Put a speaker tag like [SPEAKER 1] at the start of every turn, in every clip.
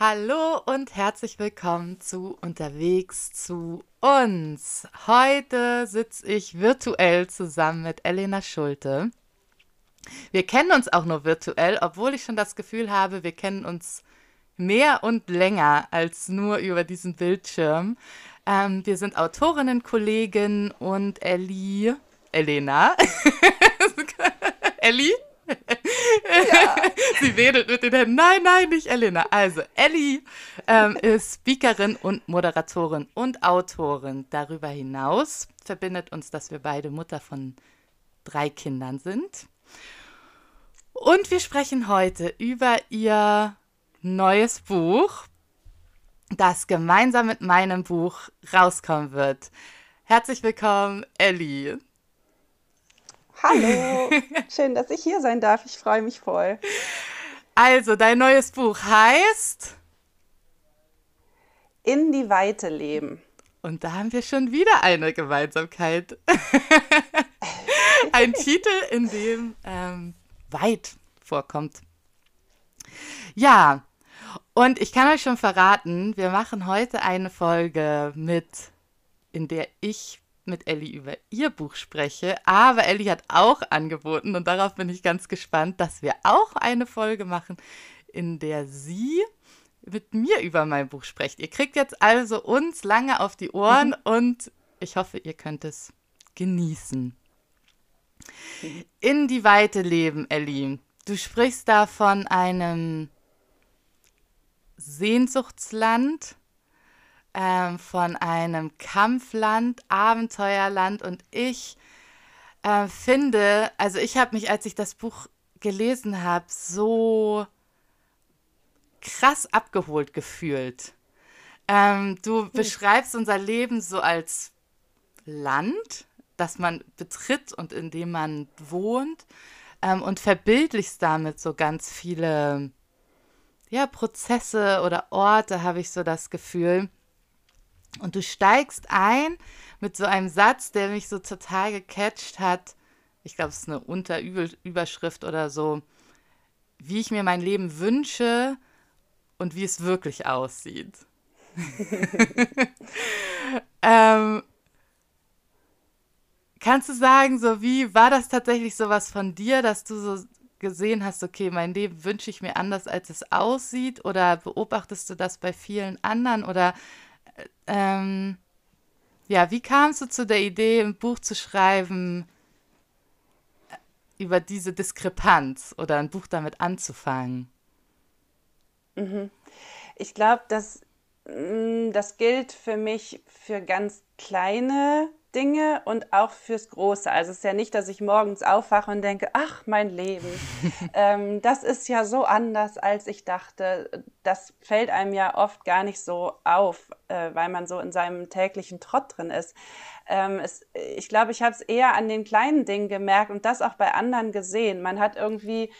[SPEAKER 1] Hallo und herzlich willkommen zu Unterwegs zu uns. Heute sitze ich virtuell zusammen mit Elena Schulte. Wir kennen uns auch nur virtuell, obwohl ich schon das Gefühl habe, wir kennen uns mehr und länger als nur über diesen Bildschirm. Ähm, wir sind Autorinnen, Kollegin und Ellie, Elena, Ellie, ja. Sie wedelt mit den Händen. Nein, nein, nicht Elena. Also, Ellie ähm, ist Speakerin und Moderatorin und Autorin. Darüber hinaus verbindet uns, dass wir beide Mutter von drei Kindern sind. Und wir sprechen heute über ihr neues Buch, das gemeinsam mit meinem Buch rauskommen wird. Herzlich willkommen, Ellie.
[SPEAKER 2] Hallo, schön, dass ich hier sein darf. Ich freue mich voll.
[SPEAKER 1] Also, dein neues Buch heißt
[SPEAKER 2] In die Weite leben.
[SPEAKER 1] Und da haben wir schon wieder eine Gemeinsamkeit. Ein Titel, in dem ähm, weit vorkommt. Ja, und ich kann euch schon verraten, wir machen heute eine Folge mit, in der ich mit Ellie über ihr Buch spreche. Aber Ellie hat auch angeboten, und darauf bin ich ganz gespannt, dass wir auch eine Folge machen, in der sie mit mir über mein Buch spricht. Ihr kriegt jetzt also uns lange auf die Ohren mhm. und ich hoffe, ihr könnt es genießen. In die Weite leben, Ellie. Du sprichst da von einem Sehnsuchtsland, ähm, von einem Kampfland, Abenteuerland und ich äh, finde, also ich habe mich, als ich das Buch gelesen habe, so krass abgeholt gefühlt. Ähm, du hm. beschreibst unser Leben so als Land, das man betritt und in dem man wohnt ähm, und verbildlichst damit so ganz viele ja, Prozesse oder Orte, habe ich so das Gefühl. Und du steigst ein mit so einem Satz, der mich so total gecatcht hat. Ich glaube, es ist eine Unterüberschrift oder so. Wie ich mir mein Leben wünsche und wie es wirklich aussieht. ähm, kannst du sagen, so wie war das tatsächlich so was von dir, dass du so gesehen hast, okay, mein Leben wünsche ich mir anders, als es aussieht? Oder beobachtest du das bei vielen anderen? Oder ähm, ja, wie kamst du zu der Idee, ein Buch zu schreiben über diese Diskrepanz oder ein Buch damit anzufangen?
[SPEAKER 2] Mhm. Ich glaube, mm, das gilt für mich für ganz kleine Dinge und auch fürs Große. Also es ist ja nicht, dass ich morgens aufwache und denke, ach, mein Leben, ähm, das ist ja so anders, als ich dachte. Das fällt einem ja oft gar nicht so auf, äh, weil man so in seinem täglichen Trott drin ist. Ähm, es, ich glaube, ich habe es eher an den kleinen Dingen gemerkt und das auch bei anderen gesehen. Man hat irgendwie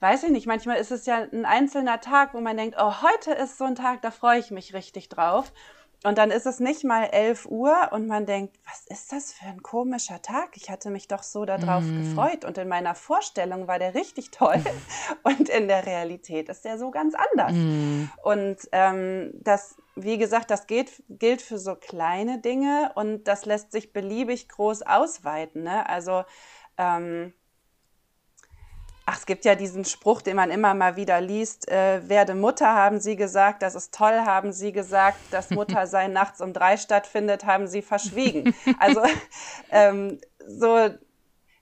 [SPEAKER 2] weiß ich nicht, manchmal ist es ja ein einzelner Tag, wo man denkt, oh, heute ist so ein Tag, da freue ich mich richtig drauf. Und dann ist es nicht mal 11 Uhr und man denkt, was ist das für ein komischer Tag? Ich hatte mich doch so darauf mm. gefreut und in meiner Vorstellung war der richtig toll und in der Realität ist der so ganz anders. Mm. Und ähm, das, wie gesagt, das geht, gilt für so kleine Dinge und das lässt sich beliebig groß ausweiten. Ne? Also ähm, Ach, es gibt ja diesen Spruch, den man immer mal wieder liest, äh, werde Mutter, haben sie gesagt, das ist toll, haben sie gesagt, dass Muttersein nachts um drei stattfindet, haben sie verschwiegen. Also ähm, so,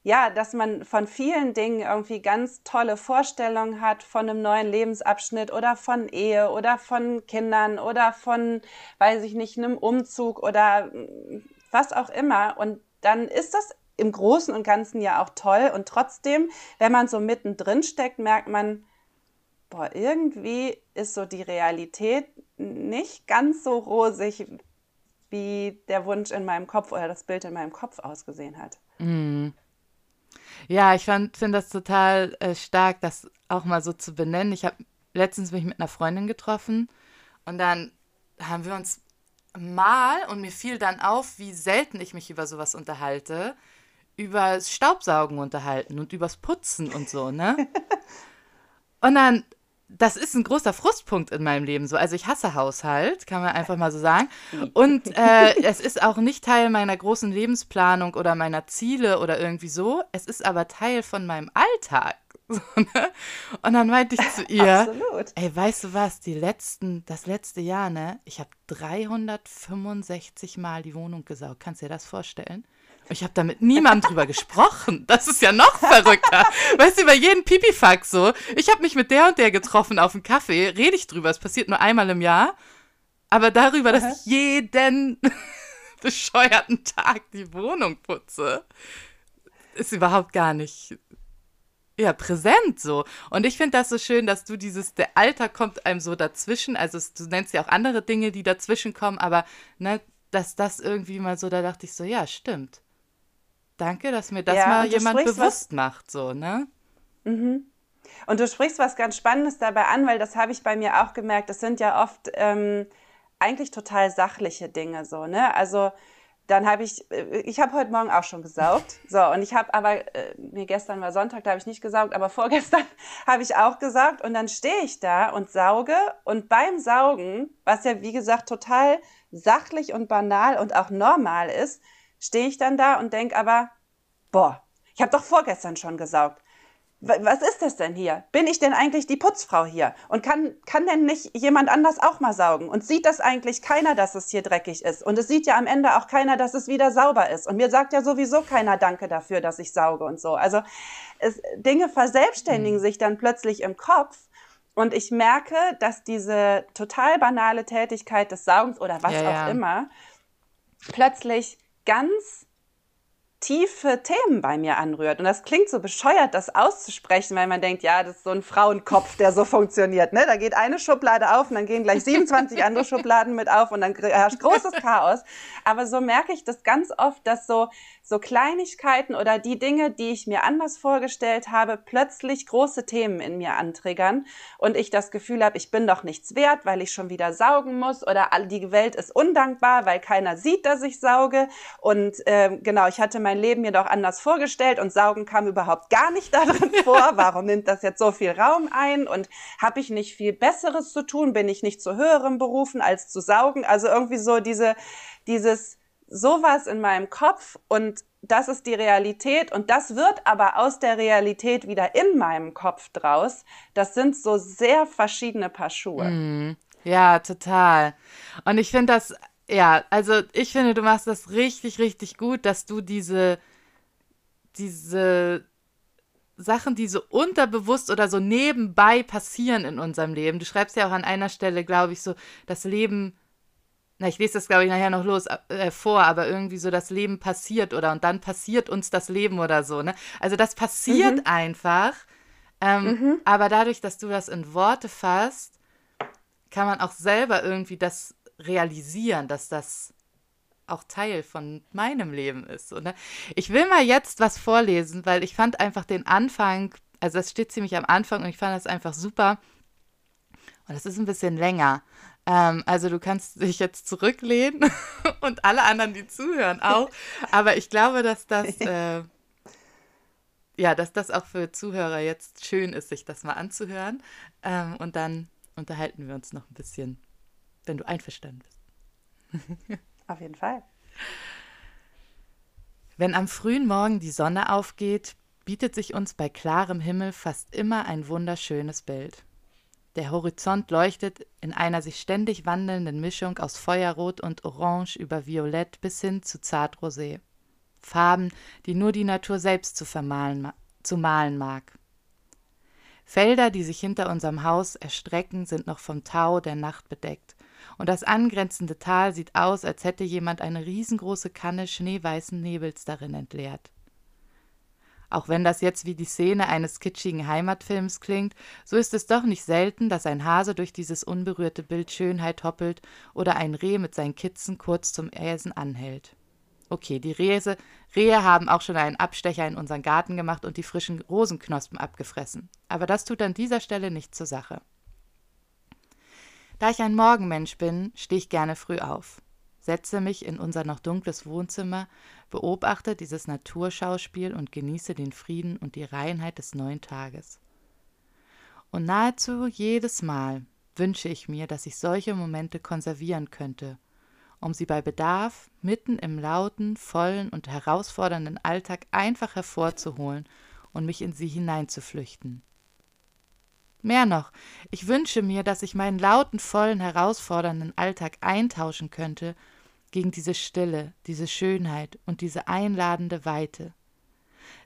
[SPEAKER 2] ja, dass man von vielen Dingen irgendwie ganz tolle Vorstellungen hat, von einem neuen Lebensabschnitt oder von Ehe oder von Kindern oder von, weiß ich nicht, einem Umzug oder was auch immer. Und dann ist das im Großen und Ganzen ja auch toll. Und trotzdem, wenn man so mittendrin steckt, merkt man, boah, irgendwie ist so die Realität nicht ganz so rosig, wie der Wunsch in meinem Kopf oder das Bild in meinem Kopf ausgesehen hat.
[SPEAKER 1] Mm. Ja, ich finde das total äh, stark, das auch mal so zu benennen. Ich habe letztens mich mit einer Freundin getroffen und dann haben wir uns mal, und mir fiel dann auf, wie selten ich mich über sowas unterhalte, über Staubsaugen unterhalten und übers Putzen und so, ne? Und dann das ist ein großer Frustpunkt in meinem Leben so. Also ich hasse Haushalt, kann man einfach mal so sagen. Und äh, es ist auch nicht Teil meiner großen Lebensplanung oder meiner Ziele oder irgendwie so. Es ist aber Teil von meinem Alltag. So, ne? Und dann meinte ich zu ihr, Absolut. ey, weißt du was, die letzten, das letzte Jahr, ne, ich habe 365 Mal die Wohnung gesaugt. Kannst du dir das vorstellen? Ich habe da mit niemandem drüber gesprochen. Das ist ja noch verrückter. Weißt du, bei jedem Pipifax so. Ich habe mich mit der und der getroffen auf dem Kaffee, rede ich drüber. Es passiert nur einmal im Jahr. Aber darüber, dass ich jeden bescheuerten Tag die Wohnung putze, ist überhaupt gar nicht ja, präsent so. Und ich finde das so schön, dass du dieses, der Alter kommt einem so dazwischen. Also du nennst ja auch andere Dinge, die dazwischen kommen, aber ne, dass das irgendwie mal so, da dachte ich so, ja, stimmt. Danke, dass mir das ja, mal jemand bewusst was, macht, so, ne?
[SPEAKER 2] Mhm. Und du sprichst was ganz Spannendes dabei an, weil das habe ich bei mir auch gemerkt. Das sind ja oft ähm, eigentlich total sachliche Dinge, so, ne? Also dann habe ich, äh, ich habe heute Morgen auch schon gesaugt. So, und ich habe aber, äh, mir gestern war Sonntag, da habe ich nicht gesaugt, aber vorgestern habe ich auch gesaugt. Und dann stehe ich da und sauge. Und beim Saugen, was ja wie gesagt total sachlich und banal und auch normal ist, stehe ich dann da und denke aber, boah, ich habe doch vorgestern schon gesaugt. Was ist das denn hier? Bin ich denn eigentlich die Putzfrau hier? Und kann, kann denn nicht jemand anders auch mal saugen? Und sieht das eigentlich keiner, dass es hier dreckig ist? Und es sieht ja am Ende auch keiner, dass es wieder sauber ist. Und mir sagt ja sowieso keiner Danke dafür, dass ich sauge und so. Also es, Dinge verselbstständigen mhm. sich dann plötzlich im Kopf. Und ich merke, dass diese total banale Tätigkeit des Saugens oder was ja, auch ja. immer plötzlich ganz tiefe Themen bei mir anrührt. Und das klingt so bescheuert, das auszusprechen, weil man denkt, ja, das ist so ein Frauenkopf, der so funktioniert. Ne? Da geht eine Schublade auf und dann gehen gleich 27 andere Schubladen mit auf und dann herrscht großes Chaos. Aber so merke ich das ganz oft, dass so so Kleinigkeiten oder die Dinge, die ich mir anders vorgestellt habe, plötzlich große Themen in mir antriggern und ich das Gefühl habe, ich bin doch nichts wert, weil ich schon wieder saugen muss oder die Welt ist undankbar, weil keiner sieht, dass ich sauge und äh, genau, ich hatte mein Leben mir doch anders vorgestellt und saugen kam überhaupt gar nicht darin vor. Warum nimmt das jetzt so viel Raum ein und habe ich nicht viel Besseres zu tun? Bin ich nicht zu höherem berufen als zu saugen? Also irgendwie so diese, dieses sowas in meinem Kopf und das ist die Realität und das wird aber aus der Realität wieder in meinem Kopf draus. Das sind so sehr verschiedene Paar Schuhe.
[SPEAKER 1] Mm, ja, total. Und ich finde das, ja, also ich finde, du machst das richtig, richtig gut, dass du diese, diese Sachen, die so unterbewusst oder so nebenbei passieren in unserem Leben. Du schreibst ja auch an einer Stelle, glaube ich, so, das Leben na, ich lese das, glaube ich, nachher noch los äh, vor, aber irgendwie so das Leben passiert oder und dann passiert uns das Leben oder so, ne? Also das passiert mhm. einfach. Ähm, mhm. Aber dadurch, dass du das in Worte fasst, kann man auch selber irgendwie das realisieren, dass das auch Teil von meinem Leben ist. So, ne? Ich will mal jetzt was vorlesen, weil ich fand einfach den Anfang, also es steht ziemlich am Anfang und ich fand das einfach super. Und es ist ein bisschen länger. Ähm, also du kannst dich jetzt zurücklehnen und alle anderen, die zuhören, auch. Aber ich glaube, dass das, äh, ja, dass das auch für Zuhörer jetzt schön ist, sich das mal anzuhören. Ähm, und dann unterhalten wir uns noch ein bisschen, wenn du einverstanden bist.
[SPEAKER 2] Auf jeden Fall.
[SPEAKER 1] Wenn am frühen Morgen die Sonne aufgeht, bietet sich uns bei klarem Himmel fast immer ein wunderschönes Bild. Der Horizont leuchtet in einer sich ständig wandelnden Mischung aus Feuerrot und Orange über Violett bis hin zu Zartrosé. Farben, die nur die Natur selbst zu, vermalen, zu malen mag. Felder, die sich hinter unserem Haus erstrecken, sind noch vom Tau der Nacht bedeckt, und das angrenzende Tal sieht aus, als hätte jemand eine riesengroße Kanne schneeweißen Nebels darin entleert. Auch wenn das jetzt wie die Szene eines kitschigen Heimatfilms klingt, so ist es doch nicht selten, dass ein Hase durch dieses unberührte Bild Schönheit hoppelt oder ein Reh mit seinen Kitzen kurz zum Äsen anhält. Okay, die Rehse, Rehe haben auch schon einen Abstecher in unseren Garten gemacht und die frischen Rosenknospen abgefressen. Aber das tut an dieser Stelle nichts zur Sache. Da ich ein Morgenmensch bin, stehe ich gerne früh auf, setze mich in unser noch dunkles Wohnzimmer, beobachte dieses Naturschauspiel und genieße den Frieden und die Reinheit des neuen Tages. Und nahezu jedes Mal wünsche ich mir, dass ich solche Momente konservieren könnte um sie bei Bedarf mitten im lauten, vollen und herausfordernden Alltag einfach hervorzuholen und mich in sie hineinzuflüchten. Mehr noch, ich wünsche mir, dass ich meinen lauten, vollen, herausfordernden Alltag eintauschen könnte gegen diese Stille, diese Schönheit und diese einladende Weite.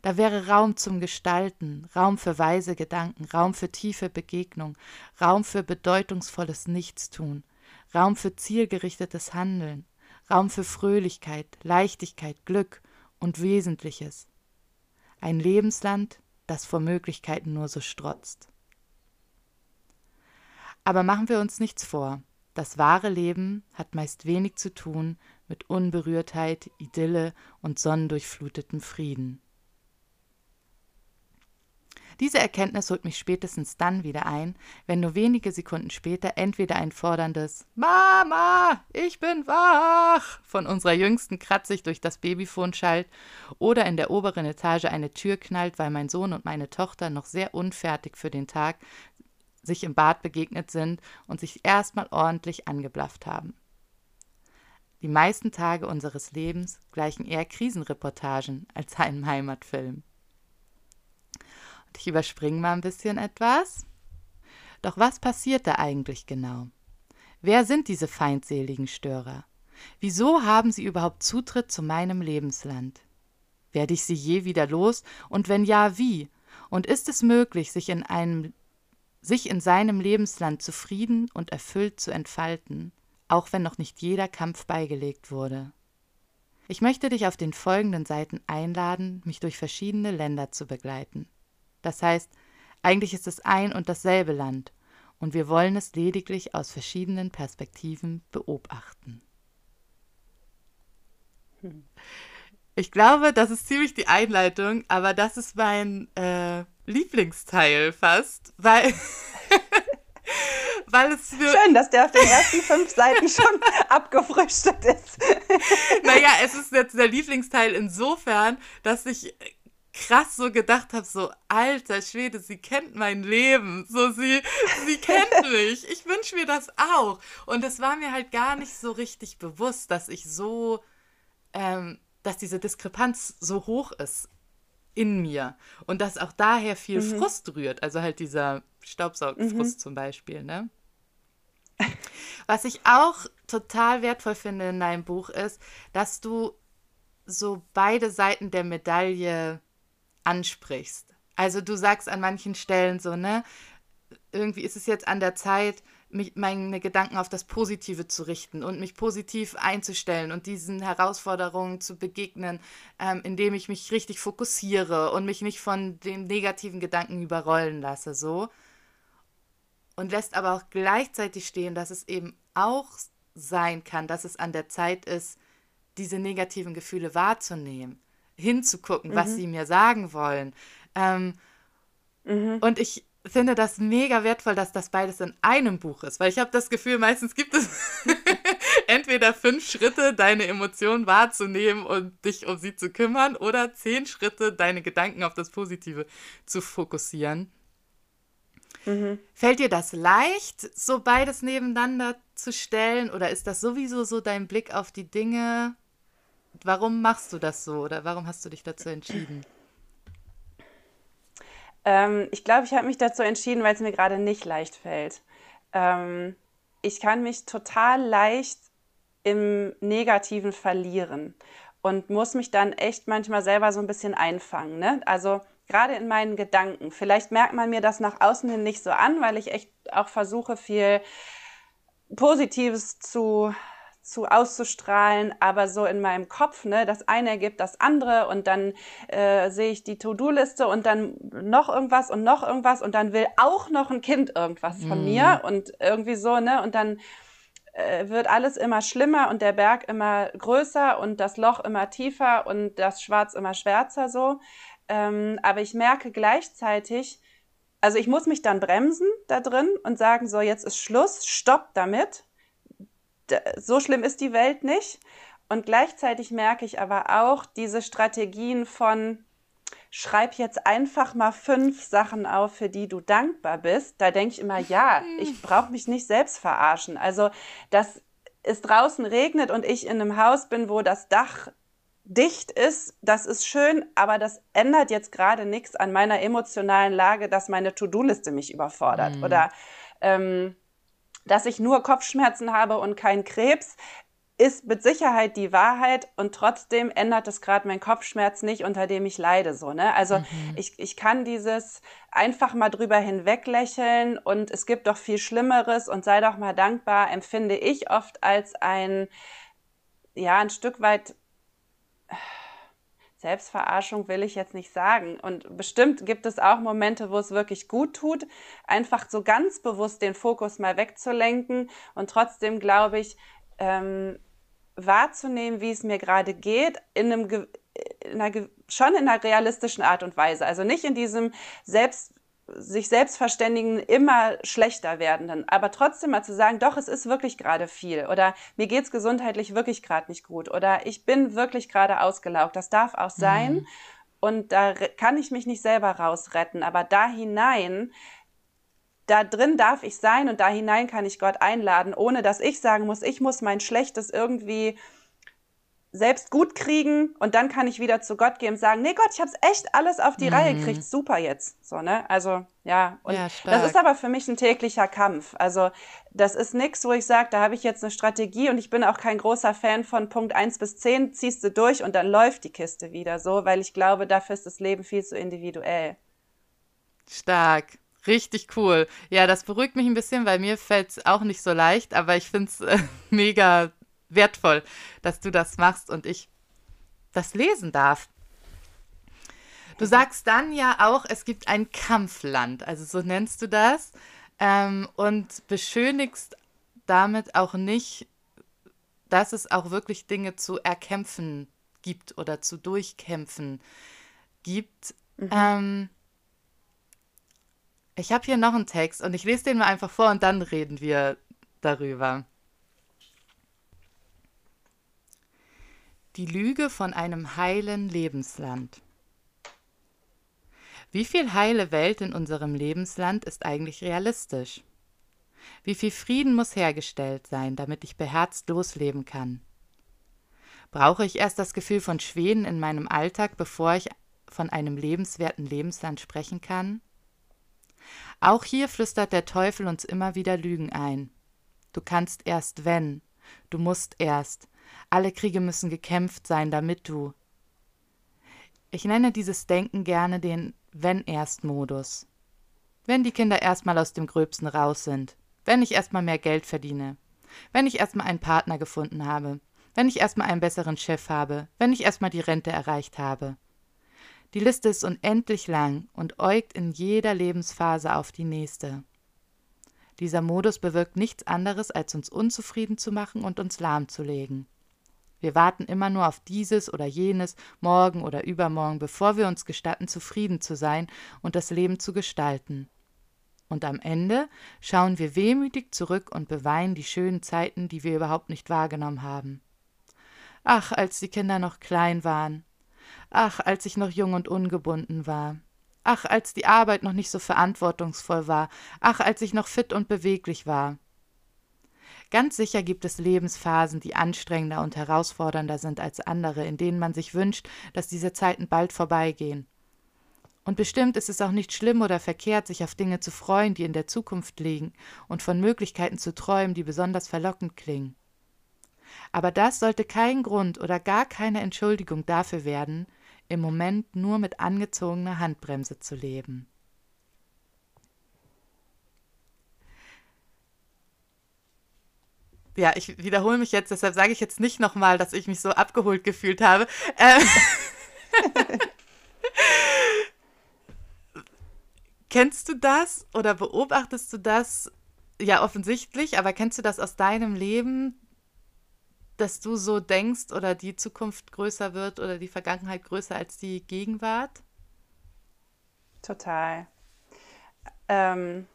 [SPEAKER 1] Da wäre Raum zum Gestalten, Raum für weise Gedanken, Raum für tiefe Begegnung, Raum für bedeutungsvolles Nichtstun, Raum für zielgerichtetes Handeln, Raum für Fröhlichkeit, Leichtigkeit, Glück und Wesentliches. Ein Lebensland, das vor Möglichkeiten nur so strotzt. Aber machen wir uns nichts vor. Das wahre Leben hat meist wenig zu tun mit Unberührtheit, Idylle und sonnendurchflutetem Frieden. Diese Erkenntnis holt mich spätestens dann wieder ein, wenn nur wenige Sekunden später entweder ein forderndes Mama, ich bin wach von unserer Jüngsten kratzig durch das Babyfon schallt oder in der oberen Etage eine Tür knallt, weil mein Sohn und meine Tochter noch sehr unfertig für den Tag sich im Bad begegnet sind und sich erstmal ordentlich angeblafft haben. Die meisten Tage unseres Lebens gleichen eher Krisenreportagen als einem Heimatfilm. Ich überspringe mal ein bisschen etwas. Doch was passiert da eigentlich genau? Wer sind diese feindseligen Störer? Wieso haben sie überhaupt Zutritt zu meinem Lebensland? Werde ich sie je wieder los? Und wenn ja, wie? Und ist es möglich, sich in einem sich in seinem Lebensland zufrieden und erfüllt zu entfalten, auch wenn noch nicht jeder Kampf beigelegt wurde? Ich möchte dich auf den folgenden Seiten einladen, mich durch verschiedene Länder zu begleiten. Das heißt, eigentlich ist es ein und dasselbe Land und wir wollen es lediglich aus verschiedenen Perspektiven beobachten. Ich glaube, das ist ziemlich die Einleitung, aber das ist mein äh, Lieblingsteil fast, weil,
[SPEAKER 2] weil es für Schön, dass der auf den ersten fünf Seiten schon abgefrühstückt ist.
[SPEAKER 1] naja, es ist jetzt der Lieblingsteil insofern, dass ich krass so gedacht habe, so alter Schwede, sie kennt mein Leben, so sie, sie kennt mich. Ich wünsche mir das auch. Und es war mir halt gar nicht so richtig bewusst, dass ich so, ähm, dass diese Diskrepanz so hoch ist in mir und dass auch daher viel mhm. Frust rührt, also halt dieser Staubsaugfrust mhm. zum Beispiel, ne? Was ich auch total wertvoll finde in deinem Buch ist, dass du so beide Seiten der Medaille ansprichst. Also du sagst an manchen Stellen so, ne, irgendwie ist es jetzt an der Zeit, mich, meine Gedanken auf das Positive zu richten und mich positiv einzustellen und diesen Herausforderungen zu begegnen, ähm, indem ich mich richtig fokussiere und mich nicht von den negativen Gedanken überrollen lasse, so. Und lässt aber auch gleichzeitig stehen, dass es eben auch sein kann, dass es an der Zeit ist, diese negativen Gefühle wahrzunehmen hinzugucken, mhm. was sie mir sagen wollen. Ähm, mhm. Und ich finde das mega wertvoll, dass das beides in einem Buch ist, weil ich habe das Gefühl, meistens gibt es entweder fünf Schritte, deine Emotionen wahrzunehmen und dich um sie zu kümmern, oder zehn Schritte, deine Gedanken auf das Positive zu fokussieren. Mhm. Fällt dir das leicht, so beides nebeneinander zu stellen, oder ist das sowieso so dein Blick auf die Dinge? warum machst du das so oder warum hast du dich dazu entschieden?
[SPEAKER 2] Ähm, ich glaube, ich habe mich dazu entschieden, weil es mir gerade nicht leicht fällt. Ähm, ich kann mich total leicht im Negativen verlieren und muss mich dann echt manchmal selber so ein bisschen einfangen. Ne? Also gerade in meinen Gedanken. Vielleicht merkt man mir das nach außen hin nicht so an, weil ich echt auch versuche, viel Positives zu zu auszustrahlen, aber so in meinem Kopf, ne, das eine ergibt das andere und dann äh, sehe ich die To-Do-Liste und dann noch irgendwas und noch irgendwas und dann will auch noch ein Kind irgendwas von mm. mir und irgendwie so, ne, und dann äh, wird alles immer schlimmer und der Berg immer größer und das Loch immer tiefer und das Schwarz immer schwärzer so. Ähm, aber ich merke gleichzeitig, also ich muss mich dann bremsen da drin und sagen, so jetzt ist Schluss, stopp damit. So schlimm ist die Welt nicht. Und gleichzeitig merke ich aber auch diese Strategien von, schreib jetzt einfach mal fünf Sachen auf, für die du dankbar bist. Da denke ich immer, ja, ich brauche mich nicht selbst verarschen. Also, dass es draußen regnet und ich in einem Haus bin, wo das Dach dicht ist, das ist schön, aber das ändert jetzt gerade nichts an meiner emotionalen Lage, dass meine To-Do-Liste mich überfordert. Mhm. Oder ähm, dass ich nur Kopfschmerzen habe und keinen Krebs ist mit Sicherheit die Wahrheit und trotzdem ändert es gerade meinen Kopfschmerz nicht, unter dem ich leide. So, ne? Also mhm. ich, ich kann dieses einfach mal drüber hinweglächeln und es gibt doch viel Schlimmeres und sei doch mal dankbar, empfinde ich oft als ein, ja, ein Stück weit Selbstverarschung will ich jetzt nicht sagen. Und bestimmt gibt es auch Momente, wo es wirklich gut tut, einfach so ganz bewusst den Fokus mal wegzulenken. Und trotzdem glaube ich, ähm, wahrzunehmen, wie es mir gerade geht, in einem in einer, schon in einer realistischen Art und Weise. Also nicht in diesem selbst sich selbst verständigen, immer schlechter werdenden. Aber trotzdem mal zu sagen, doch, es ist wirklich gerade viel oder mir geht es gesundheitlich wirklich gerade nicht gut oder ich bin wirklich gerade ausgelaugt. Das darf auch sein. Mhm. Und da kann ich mich nicht selber rausretten. Aber da hinein da drin darf ich sein und da hinein kann ich Gott einladen, ohne dass ich sagen muss, ich muss mein Schlechtes irgendwie selbst gut kriegen und dann kann ich wieder zu Gott gehen und sagen, nee Gott, ich habe es echt alles auf die mhm. Reihe gekriegt, super jetzt, so ne? Also ja, und ja, das ist aber für mich ein täglicher Kampf. Also das ist nichts, wo ich sage, da habe ich jetzt eine Strategie und ich bin auch kein großer Fan von Punkt 1 bis 10, ziehst du durch und dann läuft die Kiste wieder so, weil ich glaube, dafür ist das Leben viel zu individuell.
[SPEAKER 1] Stark. Richtig cool. Ja, das beruhigt mich ein bisschen, weil mir fällt es auch nicht so leicht, aber ich finde es äh, mega wertvoll, dass du das machst und ich das lesen darf. Du sagst dann ja auch, es gibt ein Kampfland, also so nennst du das, ähm, und beschönigst damit auch nicht, dass es auch wirklich Dinge zu erkämpfen gibt oder zu durchkämpfen gibt. Mhm. Ähm, ich habe hier noch einen Text und ich lese den mal einfach vor und dann reden wir darüber. Die Lüge von einem heilen Lebensland. Wie viel heile Welt in unserem Lebensland ist eigentlich realistisch? Wie viel Frieden muss hergestellt sein, damit ich beherzt losleben kann? Brauche ich erst das Gefühl von Schweden in meinem Alltag, bevor ich von einem lebenswerten Lebensland sprechen kann? Auch hier flüstert der Teufel uns immer wieder Lügen ein. Du kannst erst wenn, du musst erst, alle Kriege müssen gekämpft sein, damit du. Ich nenne dieses Denken gerne den Wenn-Erst-Modus. Wenn die Kinder erstmal aus dem Gröbsten raus sind, wenn ich erstmal mehr Geld verdiene, wenn ich erstmal einen Partner gefunden habe, wenn ich erstmal einen besseren Chef habe, wenn ich erstmal die Rente erreicht habe, die Liste ist unendlich lang und äugt in jeder Lebensphase auf die nächste. Dieser Modus bewirkt nichts anderes, als uns unzufrieden zu machen und uns lahmzulegen. Wir warten immer nur auf dieses oder jenes, morgen oder übermorgen, bevor wir uns gestatten, zufrieden zu sein und das Leben zu gestalten. Und am Ende schauen wir wehmütig zurück und beweinen die schönen Zeiten, die wir überhaupt nicht wahrgenommen haben. Ach, als die Kinder noch klein waren, Ach, als ich noch jung und ungebunden war. Ach, als die Arbeit noch nicht so verantwortungsvoll war. Ach, als ich noch fit und beweglich war. Ganz sicher gibt es Lebensphasen, die anstrengender und herausfordernder sind als andere, in denen man sich wünscht, dass diese Zeiten bald vorbeigehen. Und bestimmt ist es auch nicht schlimm oder verkehrt, sich auf Dinge zu freuen, die in der Zukunft liegen, und von Möglichkeiten zu träumen, die besonders verlockend klingen. Aber das sollte kein Grund oder gar keine Entschuldigung dafür werden, im Moment nur mit angezogener Handbremse zu leben. Ja, ich wiederhole mich jetzt, deshalb sage ich jetzt nicht nochmal, dass ich mich so abgeholt gefühlt habe. Ähm, kennst du das oder beobachtest du das? Ja, offensichtlich, aber kennst du das aus deinem Leben, dass du so denkst oder die Zukunft größer wird oder die Vergangenheit größer als die Gegenwart?
[SPEAKER 2] Total. Ähm,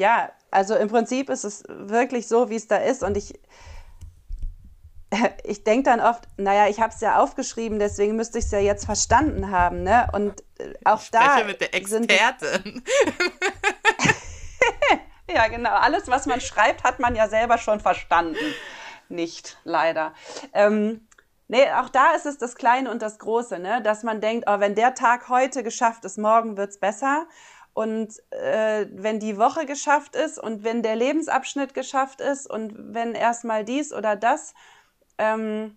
[SPEAKER 2] ja, also im Prinzip ist es wirklich so, wie es da ist. Und ich, ich denke dann oft, naja, ich habe es ja aufgeschrieben, deswegen müsste ich es ja jetzt verstanden haben. Ne? Und äh, auch ich da.
[SPEAKER 1] mit der Expertin.
[SPEAKER 2] ja, genau. Alles, was man schreibt, hat man ja selber schon verstanden. Nicht, leider. Ähm, Nee, auch da ist es das Kleine und das Große, ne? dass man denkt, oh, wenn der Tag heute geschafft ist, morgen wird es besser. Und äh, wenn die Woche geschafft ist und wenn der Lebensabschnitt geschafft ist und wenn erstmal dies oder das, ähm,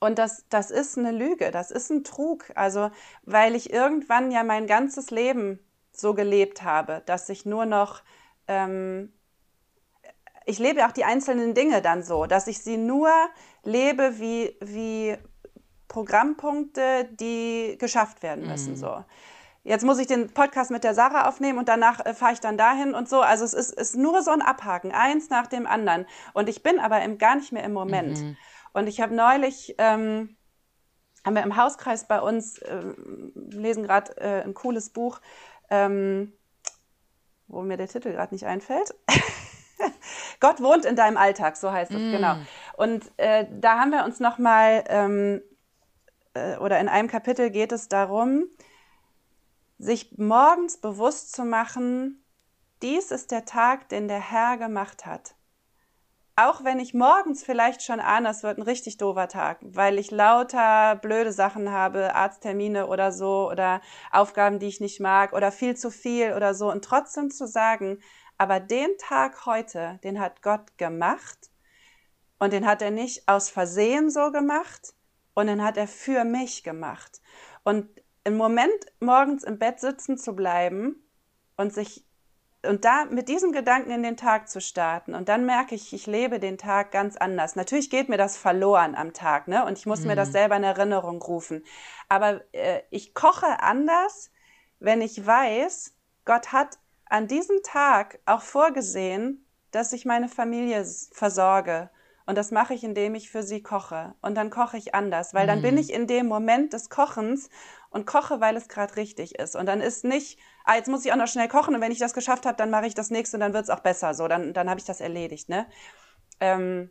[SPEAKER 2] und das, das ist eine Lüge, das ist ein Trug. Also, weil ich irgendwann ja mein ganzes Leben so gelebt habe, dass ich nur noch, ähm, ich lebe auch die einzelnen Dinge dann so, dass ich sie nur lebe wie, wie Programmpunkte, die geschafft werden müssen. Mhm. So jetzt muss ich den Podcast mit der Sarah aufnehmen und danach äh, fahre ich dann dahin und so. Also es ist, ist nur so ein Abhaken, eins nach dem anderen. Und ich bin aber im, gar nicht mehr im Moment. Mhm. Und ich habe neulich, ähm, haben wir im Hauskreis bei uns, äh, lesen gerade äh, ein cooles Buch, ähm, wo mir der Titel gerade nicht einfällt. Gott wohnt in deinem Alltag, so heißt es, mm. genau. Und äh, da haben wir uns nochmal, ähm, äh, oder in einem Kapitel geht es darum, sich morgens bewusst zu machen, dies ist der Tag, den der Herr gemacht hat. Auch wenn ich morgens vielleicht schon ahne, es wird ein richtig doofer Tag, weil ich lauter blöde Sachen habe, Arzttermine oder so oder Aufgaben, die ich nicht mag oder viel zu viel oder so und trotzdem zu sagen, aber den Tag heute, den hat Gott gemacht und den hat er nicht aus Versehen so gemacht und den hat er für mich gemacht. Und im Moment morgens im Bett sitzen zu bleiben und sich und da mit diesem Gedanken in den Tag zu starten und dann merke ich, ich lebe den Tag ganz anders. Natürlich geht mir das verloren am Tag, ne? Und ich muss mhm. mir das mhm. selber in Erinnerung rufen. Aber äh, ich koche anders, wenn ich weiß, Gott hat an diesem Tag auch vorgesehen, dass ich meine Familie versorge. Und das mache ich, indem ich für sie koche. Und dann koche ich anders, weil dann bin mhm. ich in dem Moment des Kochens und koche, weil es gerade richtig ist. Und dann ist nicht, ah, jetzt muss ich auch noch schnell kochen und wenn ich das geschafft habe, dann mache ich das nächste und dann wird es auch besser. So, dann, dann habe ich das erledigt. Ne? Ähm,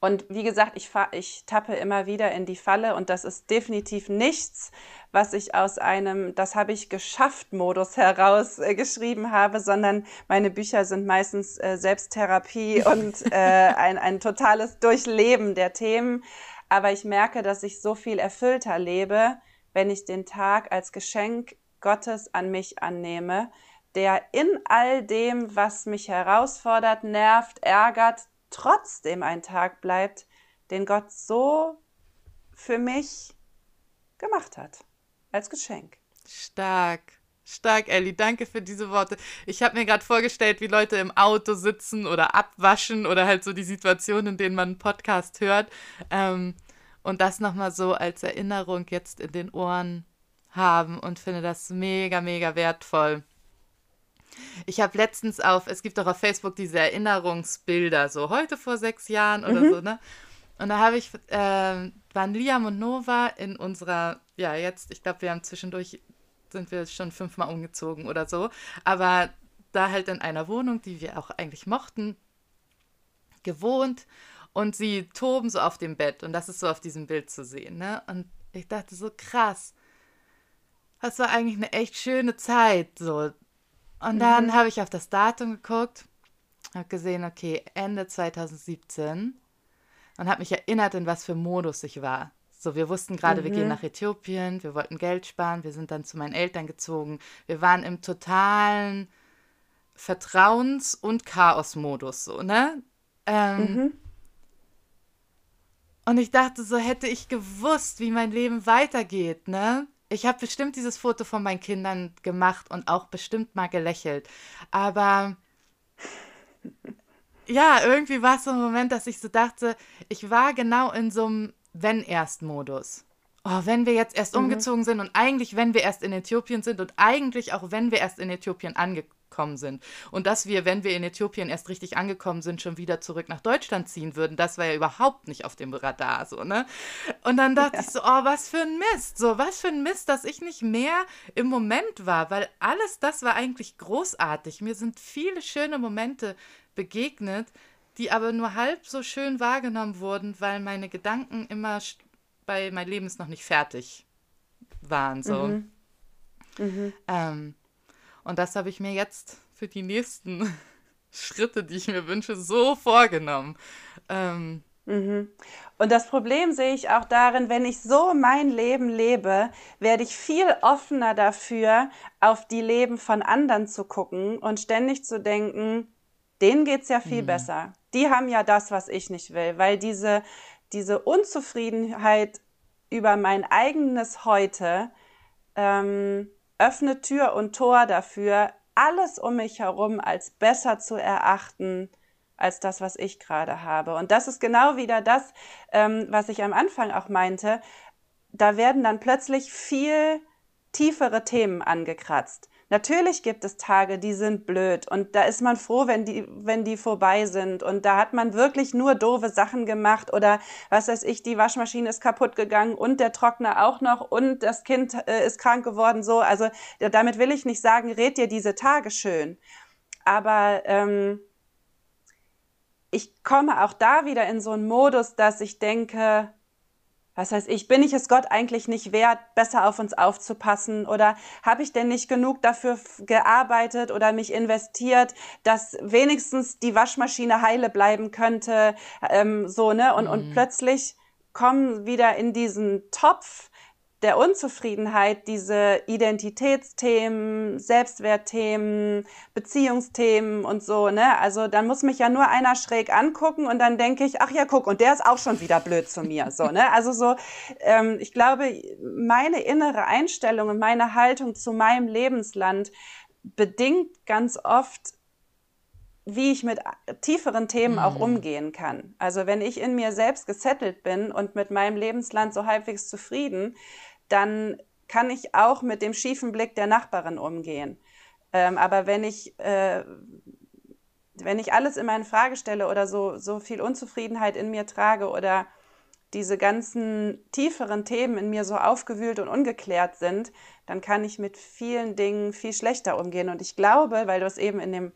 [SPEAKER 2] und wie gesagt, ich, ich tappe immer wieder in die Falle und das ist definitiv nichts, was ich aus einem Das habe ich geschafft Modus heraus äh, geschrieben habe, sondern meine Bücher sind meistens äh, Selbsttherapie und äh, ein, ein totales Durchleben der Themen. Aber ich merke, dass ich so viel erfüllter lebe, wenn ich den Tag als Geschenk Gottes an mich annehme, der in all dem, was mich herausfordert, nervt, ärgert, trotzdem ein Tag bleibt, den Gott so für mich gemacht hat, als Geschenk.
[SPEAKER 1] Stark. Stark, Ellie. Danke für diese Worte. Ich habe mir gerade vorgestellt, wie Leute im Auto sitzen oder abwaschen oder halt so die Situation, in denen man einen Podcast hört. Ähm, und das nochmal so als Erinnerung jetzt in den Ohren haben und finde das mega, mega wertvoll. Ich habe letztens auf, es gibt auch auf Facebook diese Erinnerungsbilder, so heute vor sechs Jahren oder mhm. so, ne? Und da habe ich, äh, waren Liam und Nova in unserer, ja, jetzt, ich glaube, wir haben zwischendurch, sind wir schon fünfmal umgezogen oder so, aber da halt in einer Wohnung, die wir auch eigentlich mochten, gewohnt und sie toben so auf dem Bett und das ist so auf diesem Bild zu sehen. Ne? Und ich dachte so, krass, das war eigentlich eine echt schöne Zeit. So. Und mhm. dann habe ich auf das Datum geguckt, habe gesehen, okay, Ende 2017 und habe mich erinnert, in was für Modus ich war. So, wir wussten gerade, mhm. wir gehen mhm. nach Äthiopien, wir wollten Geld sparen, wir sind dann zu meinen Eltern gezogen. Wir waren im totalen Vertrauens- und Chaos-Modus, so, ne? Ähm, mhm. Und ich dachte, so hätte ich gewusst, wie mein Leben weitergeht, ne? Ich habe bestimmt dieses Foto von meinen Kindern gemacht und auch bestimmt mal gelächelt. Aber ja, irgendwie war es so ein Moment, dass ich so dachte, ich war genau in so einem Wenn-Erst-Modus. Oh, wenn wir jetzt erst mhm. umgezogen sind und eigentlich, wenn wir erst in Äthiopien sind und eigentlich auch, wenn wir erst in Äthiopien angekommen sind und dass wir, wenn wir in Äthiopien erst richtig angekommen sind, schon wieder zurück nach Deutschland ziehen würden, das war ja überhaupt nicht auf dem Radar, so, ne? Und dann dachte ja. ich so, oh, was für ein Mist, so, was für ein Mist, dass ich nicht mehr im Moment war, weil alles das war eigentlich großartig. Mir sind viele schöne Momente begegnet, die aber nur halb so schön wahrgenommen wurden, weil meine Gedanken immer bei mein Leben ist noch nicht fertig waren. So. Mhm. Mhm. Ähm, und das habe ich mir jetzt für die nächsten Schritte, die ich mir wünsche, so vorgenommen. Ähm,
[SPEAKER 2] mhm. Und das Problem sehe ich auch darin, wenn ich so mein Leben lebe, werde ich viel offener dafür, auf die Leben von anderen zu gucken und ständig zu denken, denen geht es ja viel mhm. besser. Die haben ja das, was ich nicht will, weil diese, diese Unzufriedenheit über mein eigenes Heute ähm, öffnet Tür und Tor dafür, alles um mich herum als besser zu erachten als das, was ich gerade habe. Und das ist genau wieder das, ähm, was ich am Anfang auch meinte. Da werden dann plötzlich viel tiefere Themen angekratzt. Natürlich gibt es Tage, die sind blöd und da ist man froh, wenn die, wenn die vorbei sind und da hat man wirklich nur doofe Sachen gemacht oder was weiß ich, die Waschmaschine ist kaputt gegangen und der Trockner auch noch und das Kind äh, ist krank geworden, so. Also damit will ich nicht sagen, red dir diese Tage schön. Aber ähm, ich komme auch da wieder in so einen Modus, dass ich denke, was heißt ich, bin ich es Gott eigentlich nicht wert, besser auf uns aufzupassen? Oder habe ich denn nicht genug dafür gearbeitet oder mich investiert, dass wenigstens die Waschmaschine heile bleiben könnte? Ähm, so, ne? Und, mhm. und plötzlich kommen wieder in diesen Topf der Unzufriedenheit diese Identitätsthemen, Selbstwertthemen, Beziehungsthemen und so, ne? Also dann muss mich ja nur einer schräg angucken und dann denke ich, ach ja, guck, und der ist auch schon wieder blöd zu mir, so, ne? Also so, ähm, ich glaube, meine innere Einstellung und meine Haltung zu meinem Lebensland bedingt ganz oft wie ich mit tieferen Themen auch mhm. umgehen kann. Also wenn ich in mir selbst gesettelt bin und mit meinem Lebensland so halbwegs zufrieden, dann kann ich auch mit dem schiefen Blick der Nachbarin umgehen. Ähm, aber wenn ich, äh, wenn ich alles immer in Frage stelle oder so, so viel Unzufriedenheit in mir trage oder diese ganzen tieferen Themen in mir so aufgewühlt und ungeklärt sind, dann kann ich mit vielen Dingen viel schlechter umgehen. Und ich glaube, weil du es eben in dem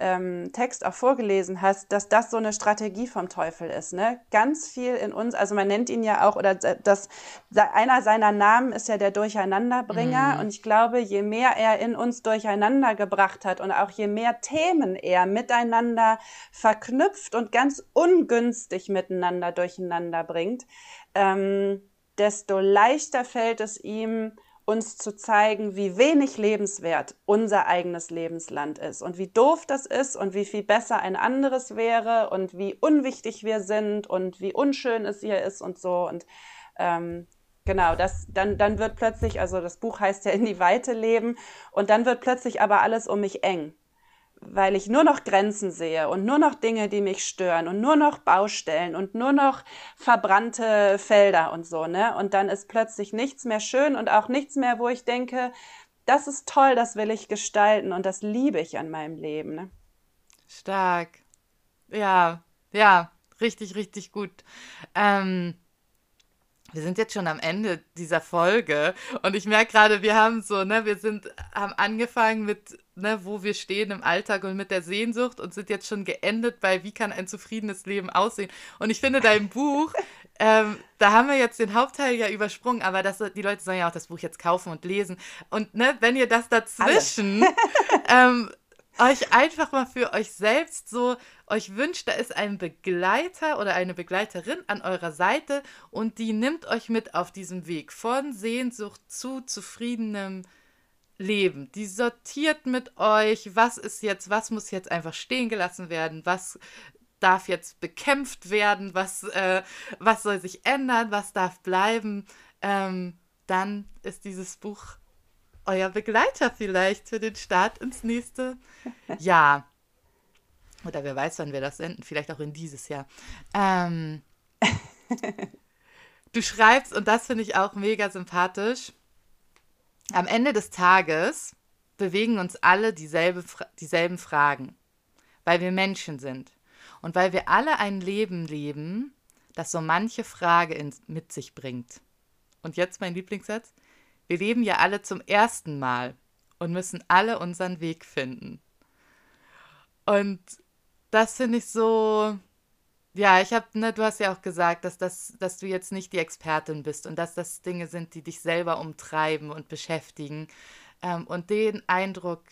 [SPEAKER 2] ähm, Text auch vorgelesen hast, dass das so eine Strategie vom Teufel ist. Ne? Ganz viel in uns, also man nennt ihn ja auch, oder das, einer seiner Namen ist ja der Durcheinanderbringer. Mhm. Und ich glaube, je mehr er in uns durcheinander gebracht hat und auch je mehr Themen er miteinander verknüpft und ganz ungünstig miteinander durcheinander bringt, ähm, desto leichter fällt es ihm, uns zu zeigen, wie wenig lebenswert unser eigenes Lebensland ist und wie doof das ist und wie viel besser ein anderes wäre und wie unwichtig wir sind und wie unschön es hier ist und so. Und ähm, genau, das, dann, dann wird plötzlich, also das Buch heißt ja in die Weite leben und dann wird plötzlich aber alles um mich eng weil ich nur noch Grenzen sehe und nur noch Dinge, die mich stören und nur noch Baustellen und nur noch verbrannte Felder und so, ne? Und dann ist plötzlich nichts mehr schön und auch nichts mehr, wo ich denke, das ist toll, das will ich gestalten und das liebe ich an meinem Leben, ne?
[SPEAKER 1] Stark. Ja, ja, richtig, richtig gut. Ähm, wir sind jetzt schon am Ende dieser Folge und ich merke gerade, wir haben so, ne, wir sind, haben angefangen mit, ne, wo wir stehen im Alltag und mit der Sehnsucht und sind jetzt schon geendet bei, wie kann ein zufriedenes Leben aussehen. Und ich finde dein Buch, ähm, da haben wir jetzt den Hauptteil ja übersprungen, aber das, die Leute sollen ja auch das Buch jetzt kaufen und lesen. Und ne, wenn ihr das dazwischen ähm, euch einfach mal für euch selbst so euch wünscht, da ist ein Begleiter oder eine Begleiterin an eurer Seite und die nimmt euch mit auf diesem Weg von Sehnsucht zu zufriedenem Leben. Die sortiert mit euch, was ist jetzt, was muss jetzt einfach stehen gelassen werden, was darf jetzt bekämpft werden, was, äh, was soll sich ändern, was darf bleiben. Ähm, dann ist dieses Buch euer Begleiter vielleicht für den Start ins nächste Jahr. Oder wer weiß, wann wir das senden, vielleicht auch in dieses Jahr. Ähm, du schreibst, und das finde ich auch mega sympathisch, am Ende des Tages bewegen uns alle dieselbe, dieselben Fragen, weil wir Menschen sind und weil wir alle ein Leben leben, das so manche Frage in, mit sich bringt. Und jetzt mein Lieblingssatz. Wir leben ja alle zum ersten Mal und müssen alle unseren Weg finden. Und das finde ich so. Ja, ich habe, ne, du hast ja auch gesagt, dass, das, dass du jetzt nicht die Expertin bist und dass das Dinge sind, die dich selber umtreiben und beschäftigen. Ähm, und den Eindruck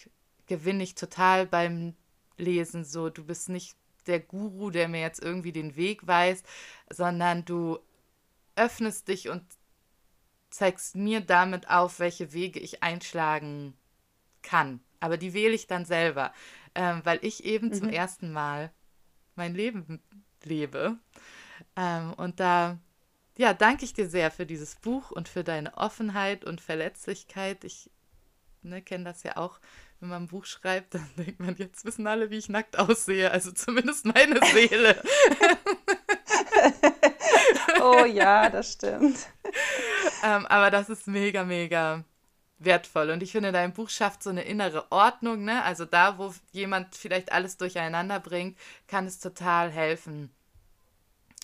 [SPEAKER 1] gewinne ich total beim Lesen so. Du bist nicht der Guru, der mir jetzt irgendwie den Weg weist, sondern du öffnest dich und zeigst mir damit auf, welche Wege ich einschlagen kann. Aber die wähle ich dann selber, ähm, weil ich eben mhm. zum ersten Mal mein Leben lebe. Ähm, und da, ja, danke ich dir sehr für dieses Buch und für deine Offenheit und Verletzlichkeit. Ich ne, kenne das ja auch, wenn man ein Buch schreibt, dann denkt man, jetzt wissen alle, wie ich nackt aussehe. Also zumindest meine Seele.
[SPEAKER 2] oh ja, das stimmt.
[SPEAKER 1] ähm, aber das ist mega, mega wertvoll. Und ich finde, dein Buch schafft so eine innere Ordnung. Ne? Also da, wo jemand vielleicht alles durcheinander bringt, kann es total helfen,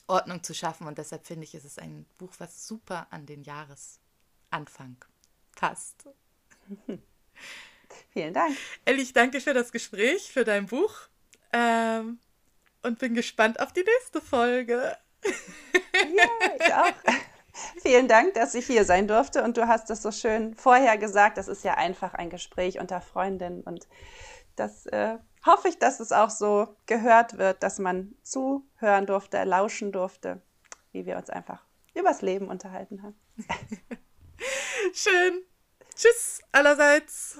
[SPEAKER 1] Ordnung zu schaffen. Und deshalb finde ich, ist es ein Buch, was super an den Jahresanfang passt.
[SPEAKER 2] Vielen Dank.
[SPEAKER 1] Elli, ich danke für das Gespräch, für dein Buch ähm, und bin gespannt auf die nächste Folge.
[SPEAKER 2] Ja, ich auch. Vielen Dank, dass ich hier sein durfte und du hast das so schön vorher gesagt. Das ist ja einfach ein Gespräch unter Freundinnen und das äh, hoffe ich, dass es auch so gehört wird, dass man zuhören durfte, lauschen durfte, wie wir uns einfach übers Leben unterhalten haben.
[SPEAKER 1] Schön. Tschüss allerseits.